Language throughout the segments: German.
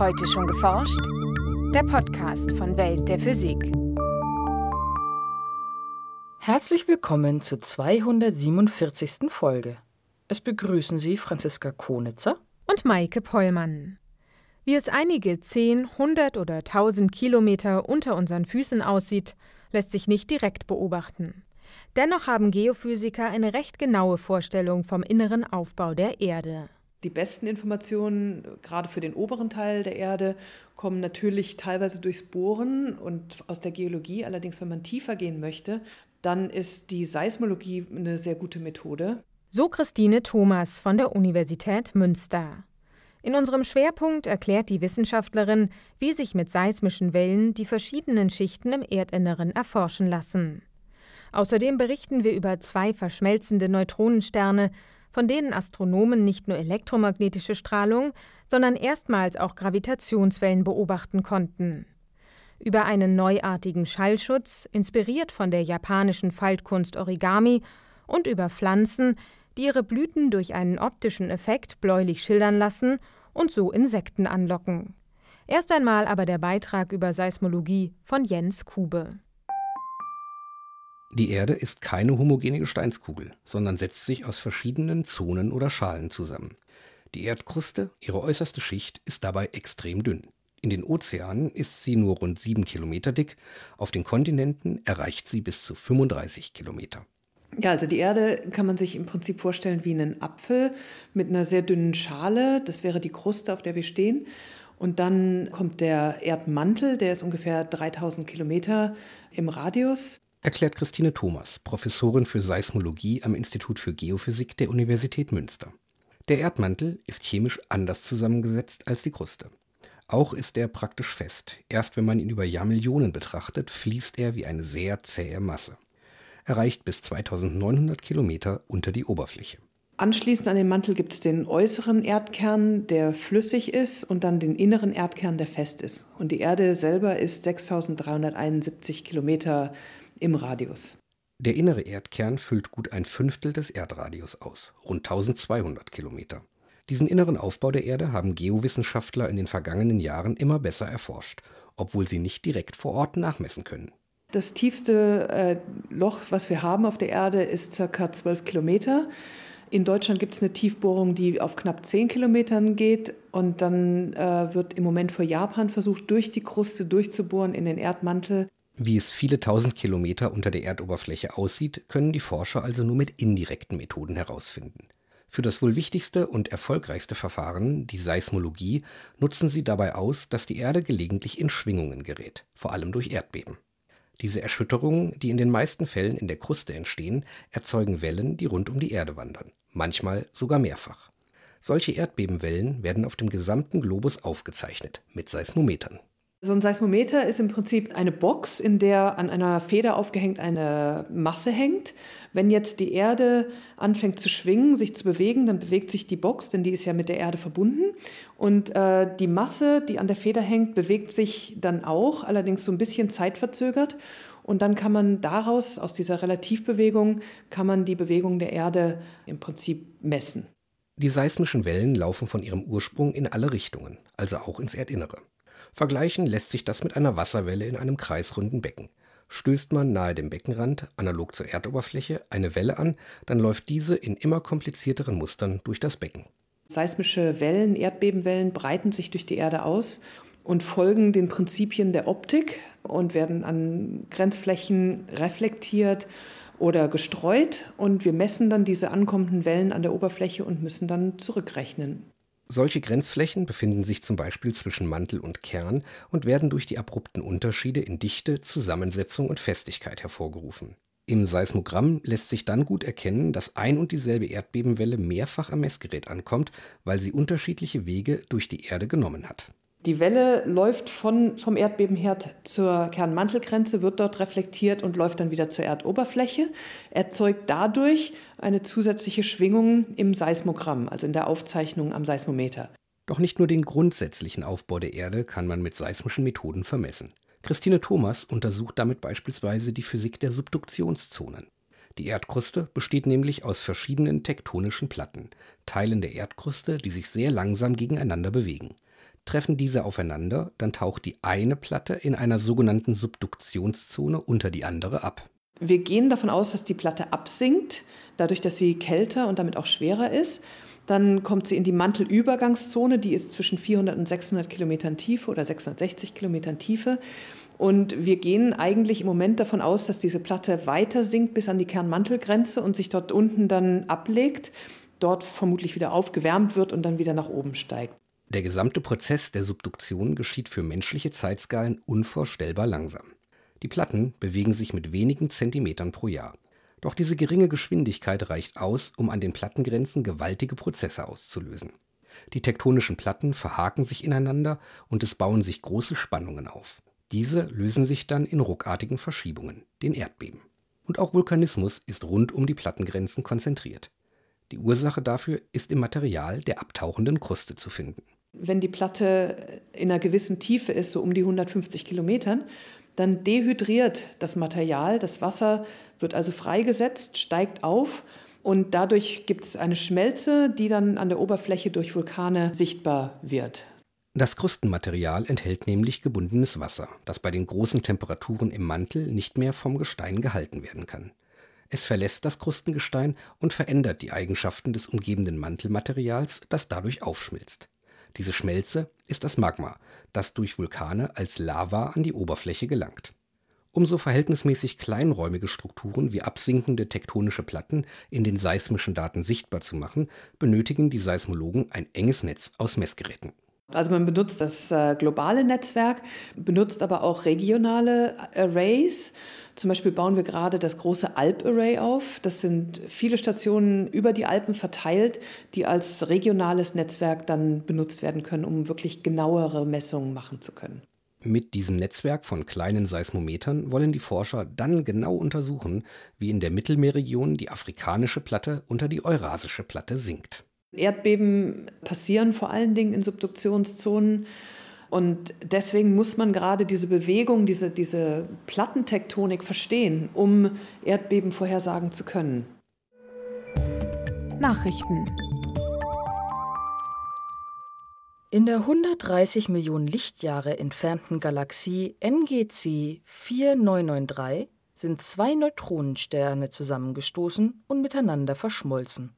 Heute schon geforscht? Der Podcast von Welt der Physik. Herzlich willkommen zur 247. Folge. Es begrüßen Sie Franziska Konitzer und Maike Pollmann. Wie es einige 10, 100 oder 1000 Kilometer unter unseren Füßen aussieht, lässt sich nicht direkt beobachten. Dennoch haben Geophysiker eine recht genaue Vorstellung vom inneren Aufbau der Erde. Die besten Informationen, gerade für den oberen Teil der Erde, kommen natürlich teilweise durchs Bohren und aus der Geologie. Allerdings, wenn man tiefer gehen möchte, dann ist die Seismologie eine sehr gute Methode. So Christine Thomas von der Universität Münster. In unserem Schwerpunkt erklärt die Wissenschaftlerin, wie sich mit seismischen Wellen die verschiedenen Schichten im Erdinneren erforschen lassen. Außerdem berichten wir über zwei verschmelzende Neutronensterne, von denen Astronomen nicht nur elektromagnetische Strahlung, sondern erstmals auch Gravitationswellen beobachten konnten. Über einen neuartigen Schallschutz, inspiriert von der japanischen Faltkunst Origami, und über Pflanzen, die ihre Blüten durch einen optischen Effekt bläulich schildern lassen und so Insekten anlocken. Erst einmal aber der Beitrag über Seismologie von Jens Kube. Die Erde ist keine homogene Gesteinskugel, sondern setzt sich aus verschiedenen Zonen oder Schalen zusammen. Die Erdkruste, ihre äußerste Schicht, ist dabei extrem dünn. In den Ozeanen ist sie nur rund 7 Kilometer dick, auf den Kontinenten erreicht sie bis zu 35 Kilometer. Ja, also die Erde kann man sich im Prinzip vorstellen wie einen Apfel mit einer sehr dünnen Schale. Das wäre die Kruste, auf der wir stehen. Und dann kommt der Erdmantel, der ist ungefähr 3000 Kilometer im Radius erklärt Christine Thomas, Professorin für Seismologie am Institut für Geophysik der Universität Münster. Der Erdmantel ist chemisch anders zusammengesetzt als die Kruste. Auch ist er praktisch fest. Erst wenn man ihn über Jahrmillionen betrachtet, fließt er wie eine sehr zähe Masse. Er reicht bis 2900 Kilometer unter die Oberfläche. Anschließend an den Mantel gibt es den äußeren Erdkern, der flüssig ist, und dann den inneren Erdkern, der fest ist. Und die Erde selber ist 6371 Kilometer im Radius. Der innere Erdkern füllt gut ein Fünftel des Erdradius aus, rund 1200 Kilometer. Diesen inneren Aufbau der Erde haben Geowissenschaftler in den vergangenen Jahren immer besser erforscht, obwohl sie nicht direkt vor Ort nachmessen können. Das tiefste äh, Loch, was wir haben auf der Erde, ist ca. 12 Kilometer. In Deutschland gibt es eine Tiefbohrung, die auf knapp 10 Kilometern geht. Und dann äh, wird im Moment vor Japan versucht, durch die Kruste durchzubohren in den Erdmantel. Wie es viele tausend Kilometer unter der Erdoberfläche aussieht, können die Forscher also nur mit indirekten Methoden herausfinden. Für das wohl wichtigste und erfolgreichste Verfahren, die Seismologie, nutzen sie dabei aus, dass die Erde gelegentlich in Schwingungen gerät, vor allem durch Erdbeben. Diese Erschütterungen, die in den meisten Fällen in der Kruste entstehen, erzeugen Wellen, die rund um die Erde wandern, manchmal sogar mehrfach. Solche Erdbebenwellen werden auf dem gesamten Globus aufgezeichnet mit Seismometern. So ein Seismometer ist im Prinzip eine Box, in der an einer Feder aufgehängt eine Masse hängt. Wenn jetzt die Erde anfängt zu schwingen, sich zu bewegen, dann bewegt sich die Box, denn die ist ja mit der Erde verbunden. Und äh, die Masse, die an der Feder hängt, bewegt sich dann auch, allerdings so ein bisschen zeitverzögert. Und dann kann man daraus, aus dieser Relativbewegung, kann man die Bewegung der Erde im Prinzip messen. Die seismischen Wellen laufen von ihrem Ursprung in alle Richtungen, also auch ins Erdinnere. Vergleichen lässt sich das mit einer Wasserwelle in einem kreisrunden Becken. Stößt man nahe dem Beckenrand, analog zur Erdoberfläche, eine Welle an, dann läuft diese in immer komplizierteren Mustern durch das Becken. Seismische Wellen, Erdbebenwellen breiten sich durch die Erde aus und folgen den Prinzipien der Optik und werden an Grenzflächen reflektiert oder gestreut und wir messen dann diese ankommenden Wellen an der Oberfläche und müssen dann zurückrechnen. Solche Grenzflächen befinden sich zum Beispiel zwischen Mantel und Kern und werden durch die abrupten Unterschiede in Dichte, Zusammensetzung und Festigkeit hervorgerufen. Im Seismogramm lässt sich dann gut erkennen, dass ein und dieselbe Erdbebenwelle mehrfach am Messgerät ankommt, weil sie unterschiedliche Wege durch die Erde genommen hat die Welle läuft von, vom Erdbebenherd zur Kernmantelgrenze, wird dort reflektiert und läuft dann wieder zur Erdoberfläche, erzeugt dadurch eine zusätzliche Schwingung im Seismogramm, also in der Aufzeichnung am Seismometer. Doch nicht nur den grundsätzlichen Aufbau der Erde kann man mit seismischen Methoden vermessen. Christine Thomas untersucht damit beispielsweise die Physik der Subduktionszonen. Die Erdkruste besteht nämlich aus verschiedenen tektonischen Platten, Teilen der Erdkruste, die sich sehr langsam gegeneinander bewegen. Treffen diese aufeinander, dann taucht die eine Platte in einer sogenannten Subduktionszone unter die andere ab. Wir gehen davon aus, dass die Platte absinkt, dadurch, dass sie kälter und damit auch schwerer ist. Dann kommt sie in die Mantelübergangszone, die ist zwischen 400 und 600 Kilometern Tiefe oder 660 Kilometern Tiefe. Und wir gehen eigentlich im Moment davon aus, dass diese Platte weiter sinkt bis an die Kernmantelgrenze und sich dort unten dann ablegt, dort vermutlich wieder aufgewärmt wird und dann wieder nach oben steigt. Der gesamte Prozess der Subduktion geschieht für menschliche Zeitskalen unvorstellbar langsam. Die Platten bewegen sich mit wenigen Zentimetern pro Jahr. Doch diese geringe Geschwindigkeit reicht aus, um an den Plattengrenzen gewaltige Prozesse auszulösen. Die tektonischen Platten verhaken sich ineinander und es bauen sich große Spannungen auf. Diese lösen sich dann in ruckartigen Verschiebungen, den Erdbeben. Und auch Vulkanismus ist rund um die Plattengrenzen konzentriert. Die Ursache dafür ist im Material der abtauchenden Kruste zu finden. Wenn die Platte in einer gewissen Tiefe ist, so um die 150 Kilometern, dann dehydriert das Material, das Wasser wird also freigesetzt, steigt auf und dadurch gibt es eine Schmelze, die dann an der Oberfläche durch Vulkane sichtbar wird. Das Krustenmaterial enthält nämlich gebundenes Wasser, das bei den großen Temperaturen im Mantel nicht mehr vom Gestein gehalten werden kann. Es verlässt das Krustengestein und verändert die Eigenschaften des umgebenden Mantelmaterials, das dadurch aufschmilzt. Diese Schmelze ist das Magma, das durch Vulkane als Lava an die Oberfläche gelangt. Um so verhältnismäßig kleinräumige Strukturen wie absinkende tektonische Platten in den seismischen Daten sichtbar zu machen, benötigen die Seismologen ein enges Netz aus Messgeräten. Also man benutzt das äh, globale Netzwerk, benutzt aber auch regionale Arrays. Zum Beispiel bauen wir gerade das große Alp-Array auf. Das sind viele Stationen über die Alpen verteilt, die als regionales Netzwerk dann benutzt werden können, um wirklich genauere Messungen machen zu können. Mit diesem Netzwerk von kleinen Seismometern wollen die Forscher dann genau untersuchen, wie in der Mittelmeerregion die afrikanische Platte unter die eurasische Platte sinkt. Erdbeben passieren vor allen Dingen in Subduktionszonen. Und deswegen muss man gerade diese Bewegung, diese, diese Plattentektonik verstehen, um Erdbeben vorhersagen zu können. Nachrichten In der 130 Millionen Lichtjahre entfernten Galaxie NGC 4993 sind zwei Neutronensterne zusammengestoßen und miteinander verschmolzen.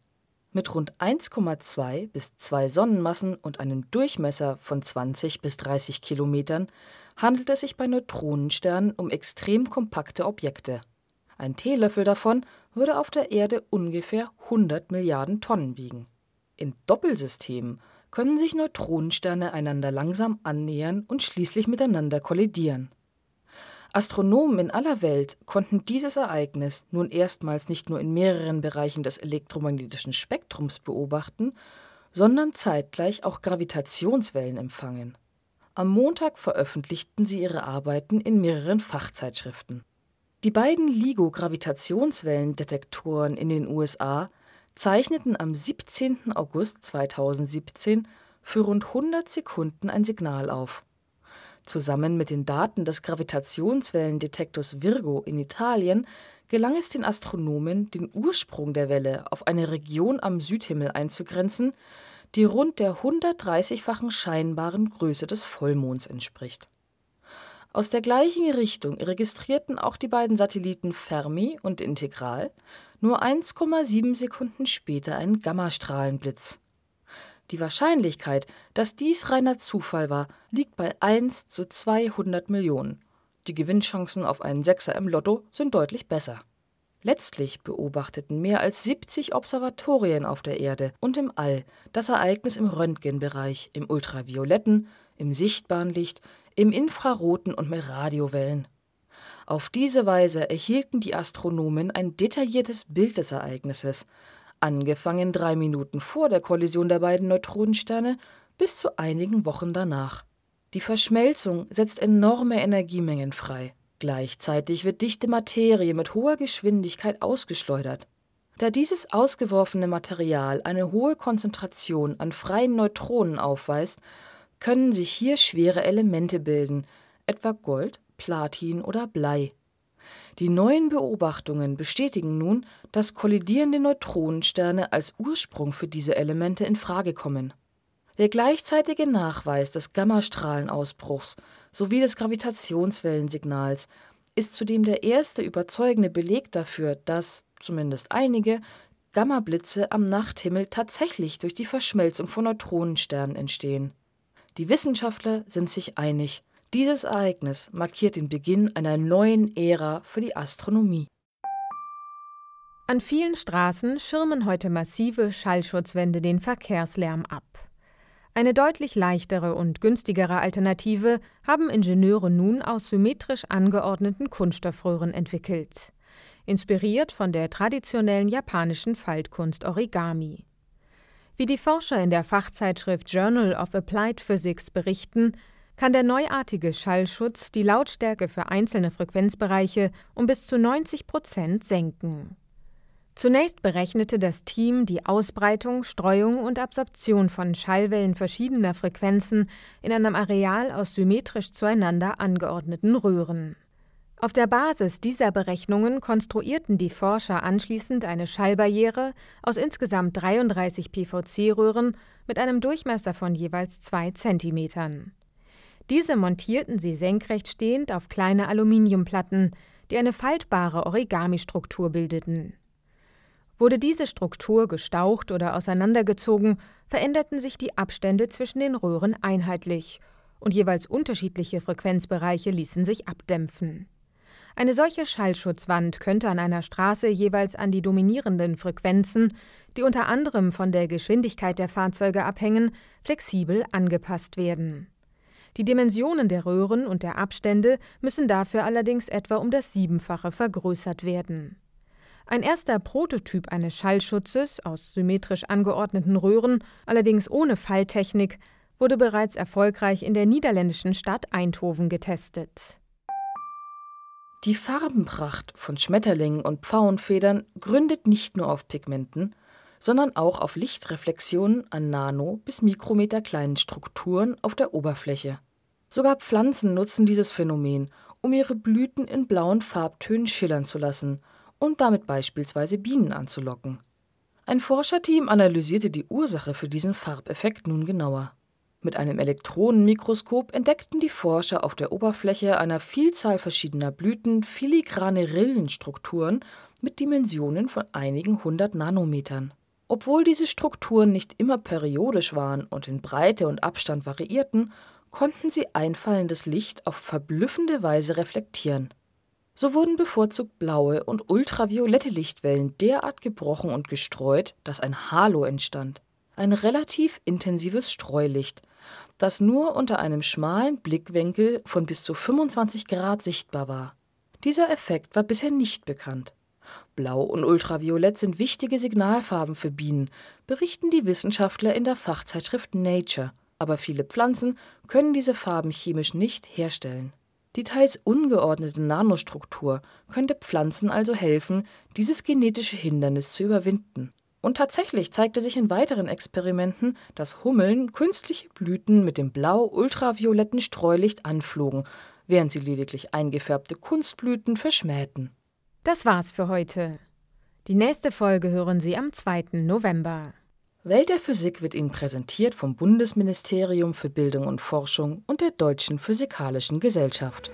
Mit rund 1,2 bis 2 Sonnenmassen und einem Durchmesser von 20 bis 30 Kilometern handelt es sich bei Neutronensternen um extrem kompakte Objekte. Ein Teelöffel davon würde auf der Erde ungefähr 100 Milliarden Tonnen wiegen. In Doppelsystemen können sich Neutronensterne einander langsam annähern und schließlich miteinander kollidieren. Astronomen in aller Welt konnten dieses Ereignis nun erstmals nicht nur in mehreren Bereichen des elektromagnetischen Spektrums beobachten, sondern zeitgleich auch Gravitationswellen empfangen. Am Montag veröffentlichten sie ihre Arbeiten in mehreren Fachzeitschriften. Die beiden LIGO-Gravitationswellendetektoren in den USA zeichneten am 17. August 2017 für rund 100 Sekunden ein Signal auf. Zusammen mit den Daten des Gravitationswellendetektors Virgo in Italien gelang es den Astronomen, den Ursprung der Welle auf eine Region am Südhimmel einzugrenzen, die rund der 130-fachen scheinbaren Größe des Vollmonds entspricht. Aus der gleichen Richtung registrierten auch die beiden Satelliten Fermi und Integral nur 1,7 Sekunden später einen Gammastrahlenblitz. Die Wahrscheinlichkeit, dass dies reiner Zufall war, liegt bei 1 zu 200 Millionen. Die Gewinnchancen auf einen Sechser im Lotto sind deutlich besser. Letztlich beobachteten mehr als 70 Observatorien auf der Erde und im All das Ereignis im Röntgenbereich, im ultravioletten, im sichtbaren Licht, im infraroten und mit Radiowellen. Auf diese Weise erhielten die Astronomen ein detailliertes Bild des Ereignisses, angefangen drei Minuten vor der Kollision der beiden Neutronensterne bis zu einigen Wochen danach. Die Verschmelzung setzt enorme Energiemengen frei. Gleichzeitig wird dichte Materie mit hoher Geschwindigkeit ausgeschleudert. Da dieses ausgeworfene Material eine hohe Konzentration an freien Neutronen aufweist, können sich hier schwere Elemente bilden, etwa Gold, Platin oder Blei. Die neuen Beobachtungen bestätigen nun, dass kollidierende Neutronensterne als Ursprung für diese Elemente in Frage kommen. Der gleichzeitige Nachweis des Gammastrahlenausbruchs sowie des Gravitationswellensignals ist zudem der erste überzeugende Beleg dafür, dass, zumindest einige, Gammablitze am Nachthimmel tatsächlich durch die Verschmelzung von Neutronensternen entstehen. Die Wissenschaftler sind sich einig, dieses Ereignis markiert den Beginn einer neuen Ära für die Astronomie. An vielen Straßen schirmen heute massive Schallschutzwände den Verkehrslärm ab. Eine deutlich leichtere und günstigere Alternative haben Ingenieure nun aus symmetrisch angeordneten Kunststoffröhren entwickelt, inspiriert von der traditionellen japanischen Faltkunst Origami. Wie die Forscher in der Fachzeitschrift Journal of Applied Physics berichten, kann der neuartige Schallschutz die Lautstärke für einzelne Frequenzbereiche um bis zu 90 Prozent senken. Zunächst berechnete das Team die Ausbreitung, Streuung und Absorption von Schallwellen verschiedener Frequenzen in einem Areal aus symmetrisch zueinander angeordneten Röhren. Auf der Basis dieser Berechnungen konstruierten die Forscher anschließend eine Schallbarriere aus insgesamt 33 PVC-Röhren mit einem Durchmesser von jeweils zwei Zentimetern. Diese montierten sie senkrecht stehend auf kleine Aluminiumplatten, die eine faltbare Origami-Struktur bildeten. Wurde diese Struktur gestaucht oder auseinandergezogen, veränderten sich die Abstände zwischen den Röhren einheitlich und jeweils unterschiedliche Frequenzbereiche ließen sich abdämpfen. Eine solche Schallschutzwand könnte an einer Straße jeweils an die dominierenden Frequenzen, die unter anderem von der Geschwindigkeit der Fahrzeuge abhängen, flexibel angepasst werden. Die Dimensionen der Röhren und der Abstände müssen dafür allerdings etwa um das Siebenfache vergrößert werden. Ein erster Prototyp eines Schallschutzes aus symmetrisch angeordneten Röhren, allerdings ohne Falltechnik, wurde bereits erfolgreich in der niederländischen Stadt Eindhoven getestet. Die Farbenpracht von Schmetterlingen und Pfauenfedern gründet nicht nur auf Pigmenten, sondern auch auf Lichtreflexionen an nano- bis mikrometerkleinen Strukturen auf der Oberfläche. Sogar Pflanzen nutzen dieses Phänomen, um ihre Blüten in blauen Farbtönen schillern zu lassen und damit beispielsweise Bienen anzulocken. Ein Forscherteam analysierte die Ursache für diesen Farbeffekt nun genauer. Mit einem Elektronenmikroskop entdeckten die Forscher auf der Oberfläche einer Vielzahl verschiedener Blüten filigrane Rillenstrukturen mit Dimensionen von einigen hundert Nanometern. Obwohl diese Strukturen nicht immer periodisch waren und in Breite und Abstand variierten, konnten sie einfallendes Licht auf verblüffende Weise reflektieren. So wurden bevorzugt blaue und ultraviolette Lichtwellen derart gebrochen und gestreut, dass ein Halo entstand, ein relativ intensives Streulicht, das nur unter einem schmalen Blickwinkel von bis zu 25 Grad sichtbar war. Dieser Effekt war bisher nicht bekannt. Blau und Ultraviolett sind wichtige Signalfarben für Bienen, berichten die Wissenschaftler in der Fachzeitschrift Nature, aber viele Pflanzen können diese Farben chemisch nicht herstellen. Die teils ungeordnete Nanostruktur könnte Pflanzen also helfen, dieses genetische Hindernis zu überwinden. Und tatsächlich zeigte sich in weiteren Experimenten, dass Hummeln künstliche Blüten mit dem blau-ultravioletten Streulicht anflogen, während sie lediglich eingefärbte Kunstblüten verschmähten. Das war's für heute. Die nächste Folge hören Sie am 2. November. Welt der Physik wird Ihnen präsentiert vom Bundesministerium für Bildung und Forschung und der Deutschen Physikalischen Gesellschaft.